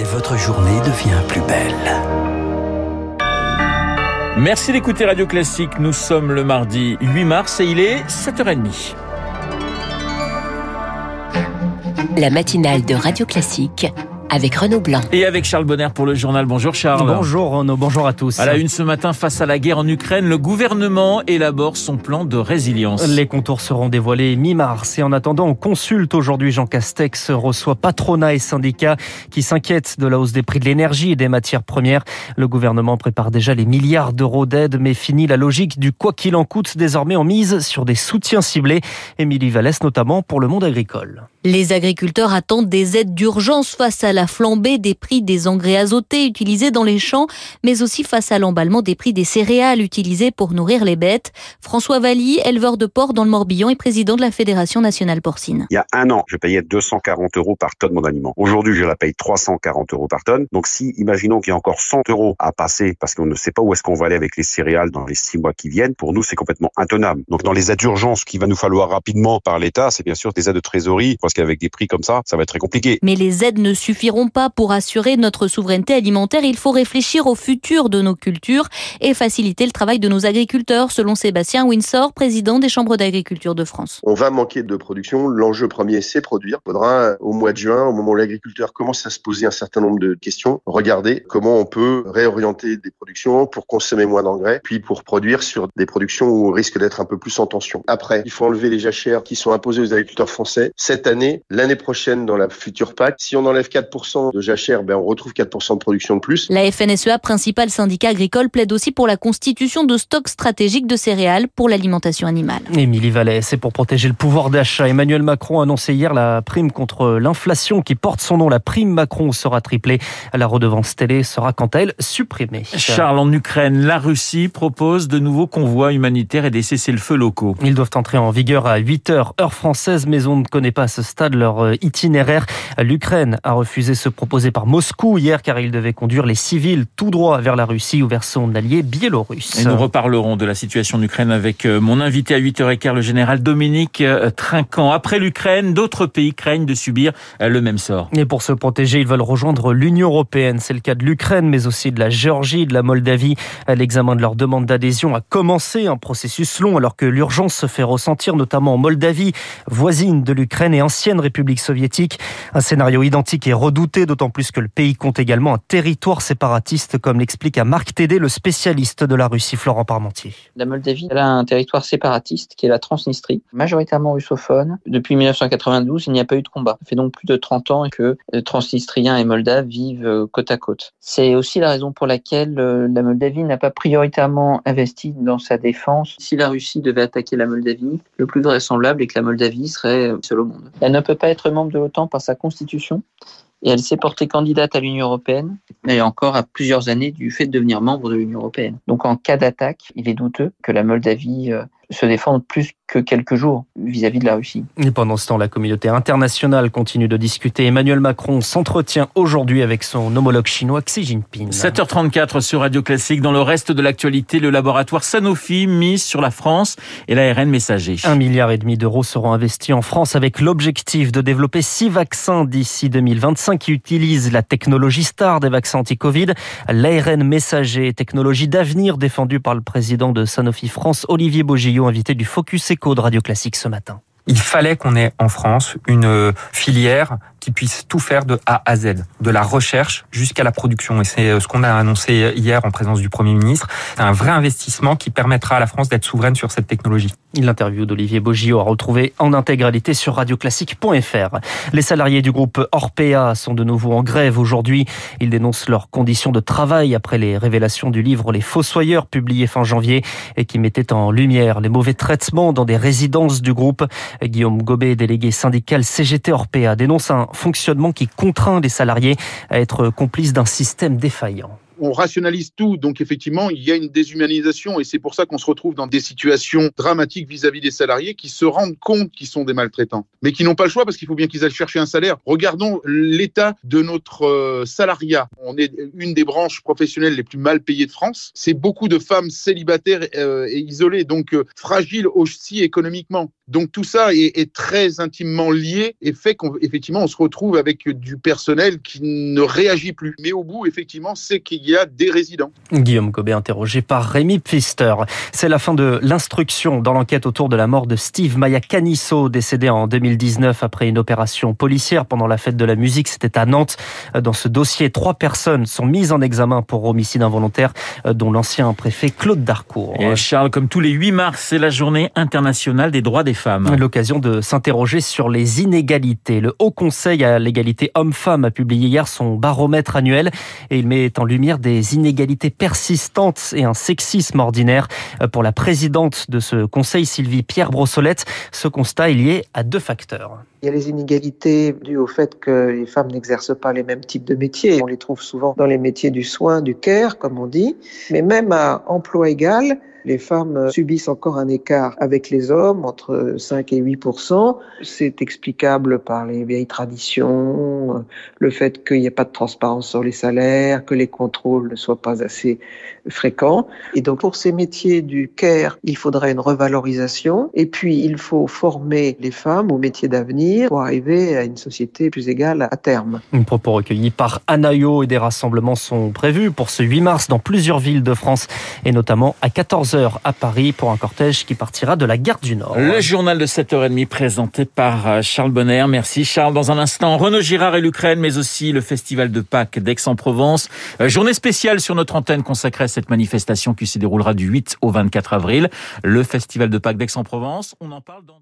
et votre journée devient plus belle. Merci d'écouter Radio Classique. Nous sommes le mardi 8 mars et il est 7h30. La matinale de Radio Classique avec Renaud Blanc. Et avec Charles Bonner pour le journal. Bonjour Charles. Bonjour Renaud, bonjour à tous. À la une ce matin, face à la guerre en Ukraine, le gouvernement élabore son plan de résilience. Les contours seront dévoilés mi-mars et en attendant, on consulte aujourd'hui Jean Castex reçoit patronat et syndicats qui s'inquiètent de la hausse des prix de l'énergie et des matières premières. Le gouvernement prépare déjà les milliards d'euros d'aide mais finit la logique du quoi qu'il en coûte désormais en mise sur des soutiens ciblés. Émilie Vallès notamment pour le monde agricole. Les agriculteurs attendent des aides d'urgence face à la flambée des prix des engrais azotés utilisés dans les champs, mais aussi face à l'emballement des prix des céréales utilisées pour nourrir les bêtes. François Valli, éleveur de porc dans le Morbihan et président de la Fédération nationale porcine. Il y a un an, je payais 240 euros par tonne mon aliment. Aujourd'hui, je la paye 340 euros par tonne. Donc si, imaginons qu'il y a encore 100 euros à passer parce qu'on ne sait pas où est-ce qu'on va aller avec les céréales dans les six mois qui viennent, pour nous, c'est complètement intenable. Donc dans les aides d'urgence qu'il va nous falloir rapidement par l'État, c'est bien sûr des aides de trésorerie parce qu'avec des prix comme ça, ça va être très compliqué. Mais les aides ne suffiront pas pour assurer notre souveraineté alimentaire. Il faut réfléchir au futur de nos cultures et faciliter le travail de nos agriculteurs, selon Sébastien Winsor, président des chambres d'agriculture de France. On va manquer de production. L'enjeu premier, c'est produire. Il faudra, au mois de juin, au moment où l'agriculteur commence à se poser un certain nombre de questions, regarder comment on peut réorienter des productions pour consommer moins d'engrais, puis pour produire sur des productions où on risque d'être un peu plus en tension. Après, il faut enlever les jachères qui sont imposées aux agriculteurs français cette année l'année prochaine dans la future PAC. Si on enlève 4% de jachère, ben on retrouve 4% de production de plus. La FNSEA, principal syndicat agricole, plaide aussi pour la constitution de stocks stratégiques de céréales pour l'alimentation animale. Émilie Vallès, c'est pour protéger le pouvoir d'achat. Emmanuel Macron a annoncé hier la prime contre l'inflation qui porte son nom. La prime Macron sera triplée. La redevance télé sera quant à elle supprimée. Charles, en Ukraine, la Russie propose de nouveaux convois humanitaires et des cessez-le-feu locaux. Ils doivent entrer en vigueur à 8 heures, heure française, mais on ne connaît pas à ce stade leur euh, itinéraire. L'Ukraine a refusé ce proposé par Moscou hier car il devait conduire les civils tout droit vers la Russie ou vers son allié biélorusse. Et nous reparlerons de la situation en Ukraine avec euh, mon invité à 8h15, le général Dominique euh, Trinquant. Après l'Ukraine, d'autres pays craignent de subir le même sort. Et pour se protéger, ils veulent rejoindre l'Union européenne. C'est le cas de l'Ukraine, mais aussi de la Géorgie, de la Moldavie. L'examen de leur demande d'adhésion a commencé, un processus long alors que l'urgence se fait ressentir, notamment en Moldavie, voisine de l'Ukraine et ancienne République soviétique. Un scénario identique est redouté, d'autant plus que le pays compte également un territoire séparatiste, comme l'explique à Marc Tédé, le spécialiste de la Russie, Florent Parmentier. La Moldavie a un territoire séparatiste qui est la Transnistrie, majoritairement russophone. Depuis 1992, il n'y a pas eu de combat. Ça fait donc plus de 30 ans que Transnistriens et Moldaves vivent côte à côte. C'est aussi la raison pour laquelle la Moldavie n'a pas prioritairement investi dans sa défense. Si la Russie devait attaquer la Moldavie, le plus vraisemblable est que la Moldavie serait seule au monde. Elle ne peut pas être membre de l'OTAN par sa constitution et elle s'est portée candidate à l'Union européenne, mais encore à plusieurs années du fait de devenir membre de l'Union européenne. Donc en cas d'attaque, il est douteux que la Moldavie se défende plus que quelques jours vis-à-vis de la Russie. Et pendant ce temps, la communauté internationale continue de discuter. Emmanuel Macron s'entretient aujourd'hui avec son homologue chinois Xi Jinping. 7h34 sur Radio Classique. Dans le reste de l'actualité, le laboratoire Sanofi mise sur la France et l'ARN messager. Un milliard et demi d'euros seront investis en France avec l'objectif de développer six vaccins d'ici 2025 qui utilisent la technologie star des vaccins anti-Covid, l'ARN messager, technologie d'avenir défendue par le président de Sanofi France, Olivier Bogillot, invité du Focus Echo de Radio Classique ce matin. Il fallait qu'on ait en France une filière qui puisse tout faire de A à Z, de la recherche jusqu'à la production. Et c'est ce qu'on a annoncé hier en présence du Premier ministre. C'est un vrai investissement qui permettra à la France d'être souveraine sur cette technologie. L'interview d'Olivier Bogio a retrouvé en intégralité sur radioclassique.fr. Les salariés du groupe Orpea sont de nouveau en grève aujourd'hui. Ils dénoncent leurs conditions de travail après les révélations du livre Les Fossoyeurs publié fin janvier et qui mettait en lumière les mauvais traitements dans des résidences du groupe. Guillaume Gobet, délégué syndical CGT Orpea, dénonce un fonctionnement qui contraint les salariés à être complices d'un système défaillant. On rationalise tout. Donc effectivement, il y a une déshumanisation et c'est pour ça qu'on se retrouve dans des situations dramatiques vis-à-vis des salariés qui se rendent compte qu'ils sont des maltraitants, mais qui n'ont pas le choix parce qu'il faut bien qu'ils aillent chercher un salaire. Regardons l'état de notre euh, salariat. On est une des branches professionnelles les plus mal payées de France. C'est beaucoup de femmes célibataires euh, et isolées, donc euh, fragiles aussi économiquement. Donc tout ça est, très intimement lié et fait qu'effectivement on se retrouve avec du personnel qui ne réagit plus. Mais au bout, effectivement, c'est qu'il y a des résidents. Guillaume Gobet interrogé par Rémi Pfister. C'est la fin de l'instruction dans l'enquête autour de la mort de Steve Maya Canisso, décédé en 2019 après une opération policière pendant la fête de la musique. C'était à Nantes. Dans ce dossier, trois personnes sont mises en examen pour homicide involontaire, dont l'ancien préfet Claude Darcourt. Et Charles, comme tous les 8 mars, c'est la journée internationale des droits des femmes. L'occasion de s'interroger sur les inégalités. Le Haut Conseil à l'égalité homme-femme a publié hier son baromètre annuel et il met en lumière des inégalités persistantes et un sexisme ordinaire. Pour la présidente de ce conseil, Sylvie Pierre Brossolette, ce constat est lié à deux facteurs. Il y a les inégalités dues au fait que les femmes n'exercent pas les mêmes types de métiers. On les trouve souvent dans les métiers du soin, du care, comme on dit. Mais même à emploi égal, les femmes subissent encore un écart avec les hommes entre 5 et 8 C'est explicable par les vieilles traditions, le fait qu'il n'y ait pas de transparence sur les salaires, que les contrôles ne soient pas assez fréquents. Et donc pour ces métiers du care, il faudrait une revalorisation. Et puis il faut former les femmes aux métiers d'avenir pour arriver à une société plus égale à terme. Un propos recueilli par Anayo et des rassemblements sont prévus pour ce 8 mars dans plusieurs villes de France et notamment à 14 à Paris pour un cortège qui partira de la gare du Nord. Le journal de 7h30 présenté par euh, Charles Bonner. Merci Charles. Dans un instant, Renaud Girard et l'Ukraine, mais aussi le festival de Pâques d'Aix-en-Provence. Euh, journée spéciale sur notre antenne consacrée à cette manifestation qui se déroulera du 8 au 24 avril. Le festival de Pâques d'Aix-en-Provence. On en parle dans